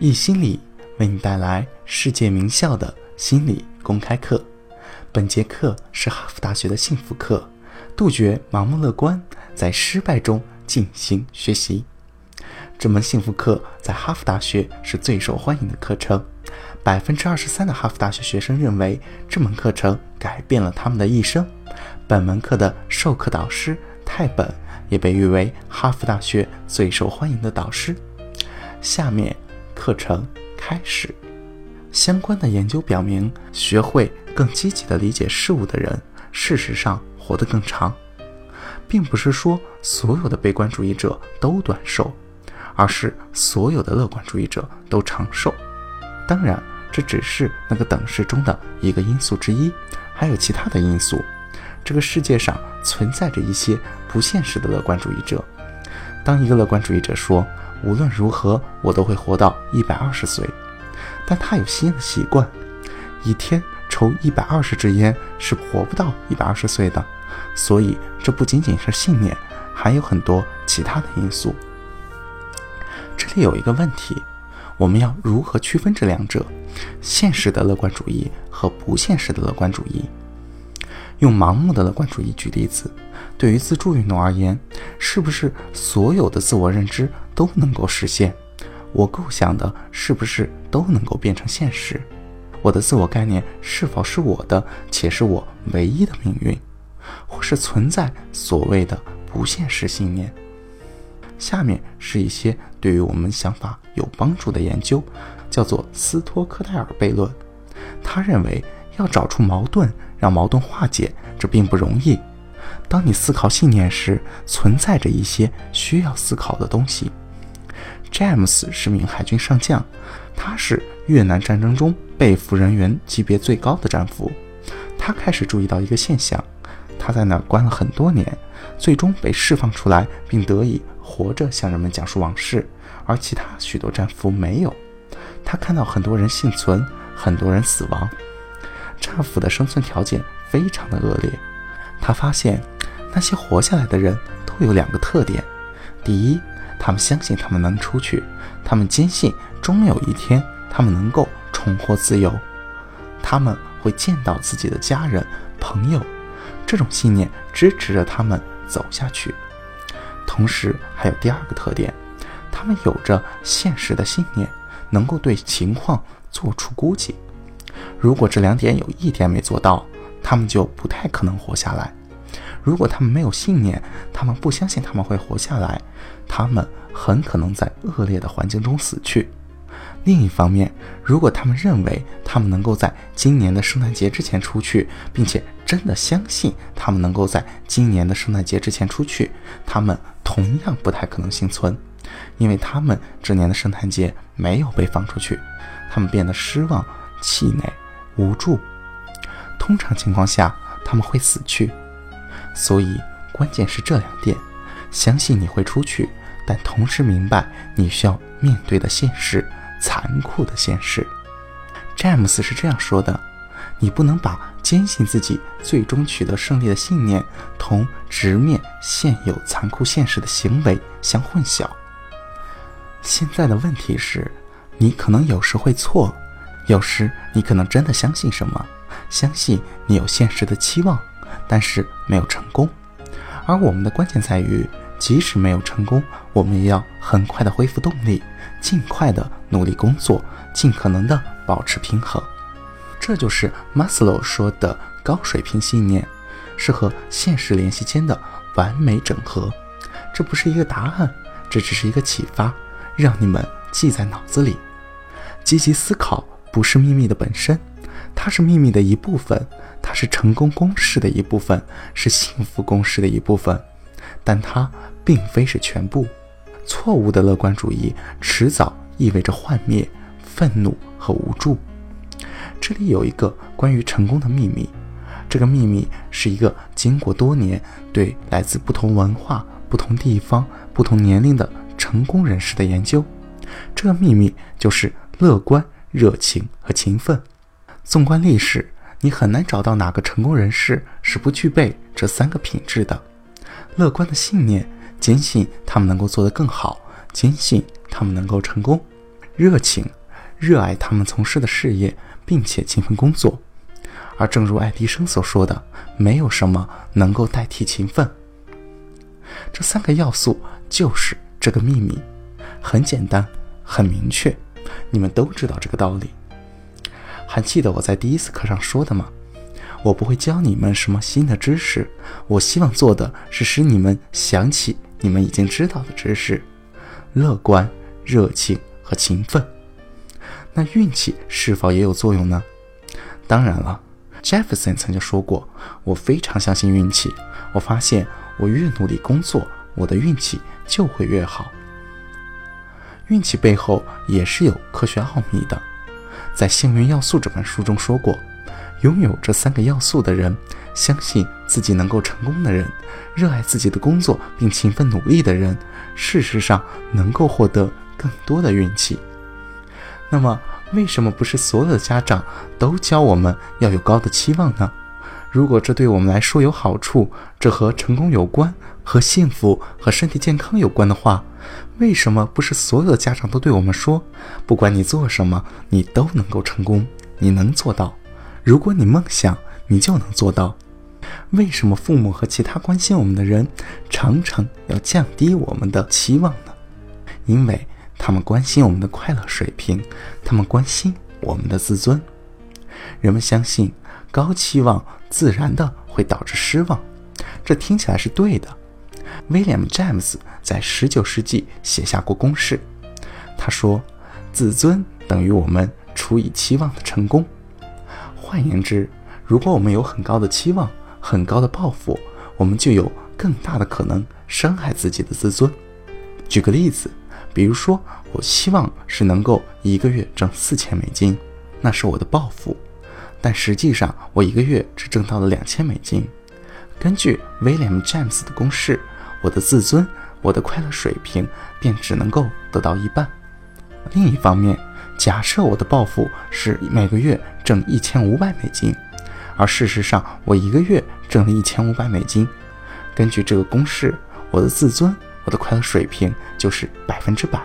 易心理为你带来世界名校的心理公开课。本节课是哈佛大学的幸福课，杜绝盲目乐观，在失败中进行学习。这门幸福课在哈佛大学是最受欢迎的课程，百分之二十三的哈佛大学学生认为这门课程改变了他们的一生。本门课的授课导师泰本也被誉为哈佛大学最受欢迎的导师。下面。课程开始。相关的研究表明，学会更积极地理解事物的人，事实上活得更长，并不是说所有的悲观主义者都短寿，而是所有的乐观主义者都长寿。当然，这只是那个等式中的一个因素之一，还有其他的因素。这个世界上存在着一些不现实的乐观主义者。当一个乐观主义者说，无论如何，我都会活到一百二十岁。但他有吸烟的习惯，一天抽一百二十支烟是活不到一百二十岁的。所以，这不仅仅是信念，还有很多其他的因素。这里有一个问题：我们要如何区分这两者？现实的乐观主义和不现实的乐观主义。用盲目的乐观主义举例子，对于自助运动而言，是不是所有的自我认知都能够实现？我构想的是不是都能够变成现实？我的自我概念是否是我的，且是我唯一的命运？或是存在所谓的不现实信念？下面是一些对于我们想法有帮助的研究，叫做斯托克戴尔悖论。他认为要找出矛盾。让矛盾化解，这并不容易。当你思考信念时，存在着一些需要思考的东西。詹姆斯是名海军上将，他是越南战争中被俘人员级别最高的战俘。他开始注意到一个现象：他在那儿关了很多年，最终被释放出来，并得以活着向人们讲述往事，而其他许多战俘没有。他看到很多人幸存，很多人死亡。战俘的生存条件非常的恶劣。他发现，那些活下来的人都有两个特点：第一，他们相信他们能出去，他们坚信终有一天他们能够重获自由，他们会见到自己的家人、朋友，这种信念支持着他们走下去。同时，还有第二个特点，他们有着现实的信念，能够对情况做出估计。如果这两点有一点没做到，他们就不太可能活下来。如果他们没有信念，他们不相信他们会活下来，他们很可能在恶劣的环境中死去。另一方面，如果他们认为他们能够在今年的圣诞节之前出去，并且真的相信他们能够在今年的圣诞节之前出去，他们同样不太可能幸存，因为他们这年的圣诞节没有被放出去，他们变得失望、气馁。无助，通常情况下他们会死去，所以关键是这两点：相信你会出去，但同时明白你需要面对的现实，残酷的现实。詹姆斯是这样说的：“你不能把坚信自己最终取得胜利的信念同直面现有残酷现实的行为相混淆。”现在的问题是，你可能有时会错。有时你可能真的相信什么，相信你有现实的期望，但是没有成功。而我们的关键在于，即使没有成功，我们也要很快的恢复动力，尽快的努力工作，尽可能的保持平衡。这就是马斯洛说的高水平信念，是和现实联系间的完美整合。这不是一个答案，这只是一个启发，让你们记在脑子里，积极思考。不是秘密的本身，它是秘密的一部分，它是成功公式的一部分，是幸福公式的一部分，但它并非是全部。错误的乐观主义迟早意味着幻灭、愤怒和无助。这里有一个关于成功的秘密，这个秘密是一个经过多年对来自不同文化、不同地方、不同年龄的成功人士的研究。这个秘密就是乐观。热情和勤奋。纵观历史，你很难找到哪个成功人士是不具备这三个品质的：乐观的信念，坚信他们能够做得更好，坚信他们能够成功；热情，热爱他们从事的事业，并且勤奋工作。而正如爱迪生所说的，没有什么能够代替勤奋。这三个要素就是这个秘密，很简单，很明确，你们都知道这个道理。还记得我在第一次课上说的吗？我不会教你们什么新的知识，我希望做的是使你们想起你们已经知道的知识：乐观、热情和勤奋。那运气是否也有作用呢？当然了，Jefferson 曾经说过：“我非常相信运气。我发现我越努力工作，我的运气就会越好。”运气背后也是有科学奥秘的，在《幸运要素》这本书中说过。拥有这三个要素的人，相信自己能够成功的人，热爱自己的工作并勤奋努力的人，事实上能够获得更多的运气。那么，为什么不是所有的家长都教我们要有高的期望呢？如果这对我们来说有好处，这和成功有关，和幸福和身体健康有关的话，为什么不是所有的家长都对我们说，不管你做什么，你都能够成功，你能做到？如果你梦想，你就能做到。为什么父母和其他关心我们的人常常要降低我们的期望呢？因为他们关心我们的快乐水平，他们关心我们的自尊。人们相信高期望自然的会导致失望，这听起来是对的。威廉姆·詹姆斯在19世纪写下过公式，他说：“自尊等于我们除以期望的成功。”换言之，如果我们有很高的期望、很高的抱负，我们就有更大的可能伤害自己的自尊。举个例子，比如说，我希望是能够一个月挣四千美金，那是我的抱负，但实际上我一个月只挣到了两千美金。根据威廉姆·詹姆斯的公式，我的自尊、我的快乐水平便只能够得到一半。另一方面，假设我的抱负是每个月挣一千五百美金，而事实上我一个月挣了一千五百美金。根据这个公式，我的自尊、我的快乐水平就是百分之百。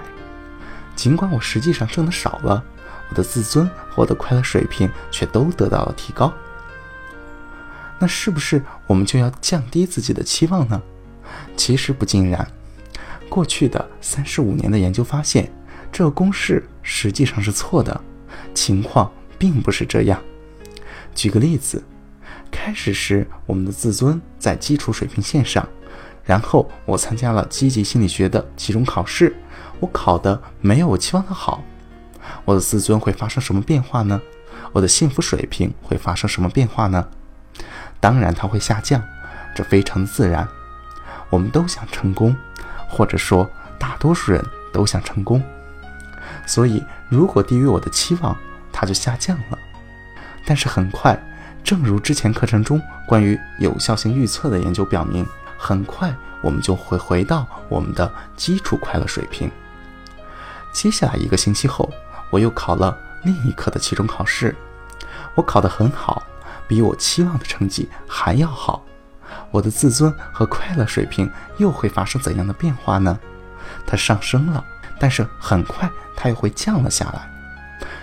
尽管我实际上挣的少了，我的自尊我的快乐水平却都得到了提高。那是不是我们就要降低自己的期望呢？其实不尽然。过去的三十五年的研究发现。这个公式实际上是错的，情况并不是这样。举个例子，开始时我们的自尊在基础水平线上，然后我参加了积极心理学的期中考试，我考的没有我期望的好，我的自尊会发生什么变化呢？我的幸福水平会发生什么变化呢？当然它会下降，这非常自然。我们都想成功，或者说大多数人都想成功。所以，如果低于我的期望，它就下降了。但是很快，正如之前课程中关于有效性预测的研究表明，很快我们就会回到我们的基础快乐水平。接下来一个星期后，我又考了另一科的期中考试，我考得很好，比我期望的成绩还要好。我的自尊和快乐水平又会发生怎样的变化呢？它上升了。但是很快，它又会降了下来。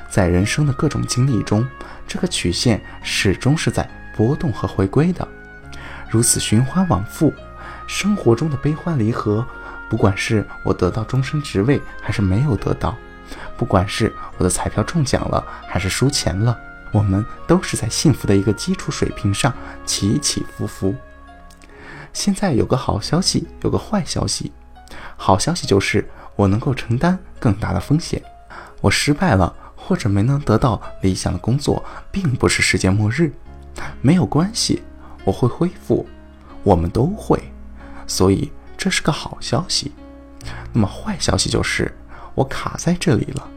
在人生的各种经历中，这个曲线始终是在波动和回归的，如此循环往复。生活中的悲欢离合，不管是我得到终身职位还是没有得到，不管是我的彩票中奖了还是输钱了，我们都是在幸福的一个基础水平上起起伏伏。现在有个好消息，有个坏消息。好消息就是。我能够承担更大的风险，我失败了或者没能得到理想的工作，并不是世界末日，没有关系，我会恢复，我们都会，所以这是个好消息。那么坏消息就是我卡在这里了，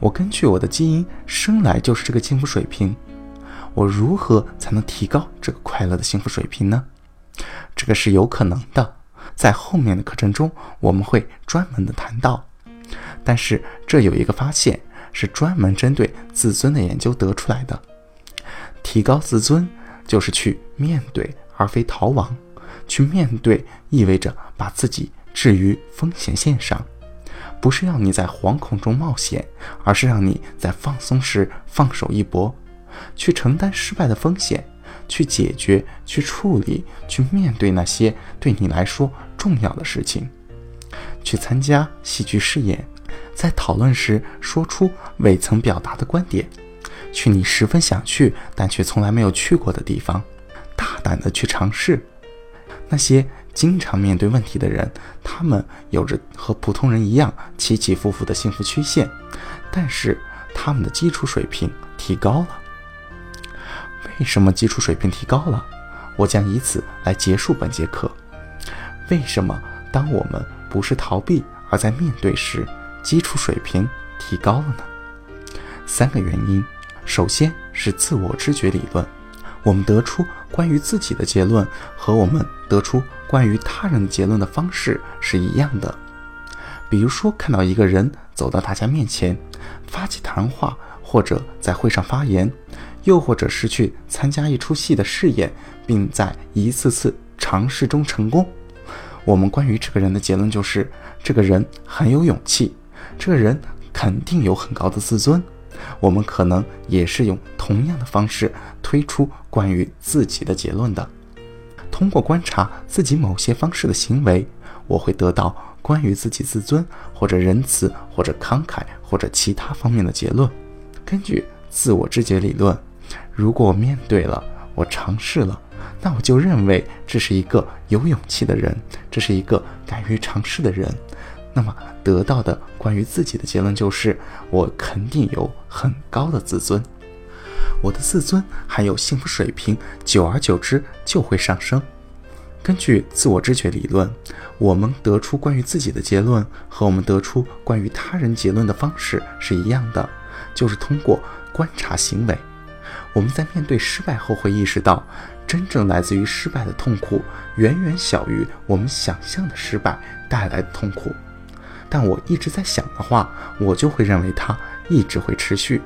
我根据我的基因生来就是这个幸福水平，我如何才能提高这个快乐的幸福水平呢？这个是有可能的。在后面的课程中，我们会专门的谈到。但是这有一个发现，是专门针对自尊的研究得出来的。提高自尊就是去面对，而非逃亡。去面对意味着把自己置于风险线上，不是要你在惶恐中冒险，而是让你在放松时放手一搏，去承担失败的风险，去解决、去处理、去面对那些对你来说重要的事情，去参加戏剧试演，在讨论时说出未曾表达的观点，去你十分想去但却从来没有去过的地方，大胆的去尝试。那些经常面对问题的人，他们有着和普通人一样起起伏伏的幸福曲线，但是他们的基础水平提高了。为什么基础水平提高了？我将以此来结束本节课。为什么当我们不是逃避，而在面对时，基础水平提高了呢？三个原因。首先是自我知觉理论。我们得出关于自己的结论和我们得出关于他人的结论的方式是一样的。比如说，看到一个人走到大家面前，发起谈话，或者在会上发言，又或者是去参加一出戏的试演，并在一次次尝试中成功，我们关于这个人的结论就是：这个人很有勇气，这个人肯定有很高的自尊。我们可能也是用同样的方式推出关于自己的结论的。通过观察自己某些方式的行为，我会得到关于自己自尊或者仁慈或者慷慨或者其他方面的结论。根据自我知觉理论，如果我面对了，我尝试了，那我就认为这是一个有勇气的人，这是一个敢于尝试的人。那么得到的关于自己的结论就是，我肯定有很高的自尊，我的自尊还有幸福水平，久而久之就会上升。根据自我知觉理论，我们得出关于自己的结论和我们得出关于他人结论的方式是一样的，就是通过观察行为。我们在面对失败后会意识到，真正来自于失败的痛苦远远小于我们想象的失败带来的痛苦。但我一直在想的话，我就会认为它一直会持续。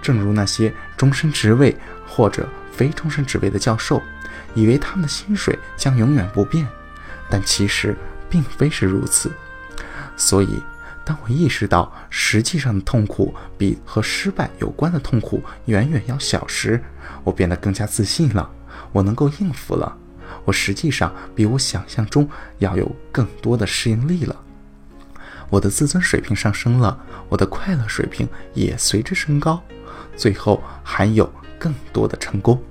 正如那些终身职位或者非终身职位的教授，以为他们的薪水将永远不变，但其实并非是如此。所以，当我意识到实际上的痛苦比和失败有关的痛苦远远要小时，我变得更加自信了。我能够应付了。我实际上比我想象中要有更多的适应力了。我的自尊水平上升了，我的快乐水平也随之升高，最后还有更多的成功，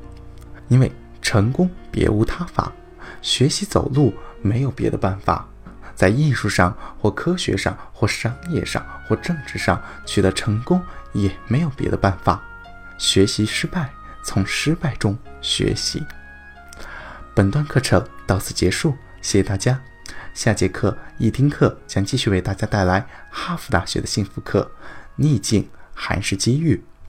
因为成功别无他法，学习走路没有别的办法，在艺术上或科学上或商业上或政治上取得成功也没有别的办法，学习失败，从失败中学习。本段课程到此结束，谢谢大家。下节课一听课将继续为大家带来哈佛大学的幸福课：逆境还是机遇。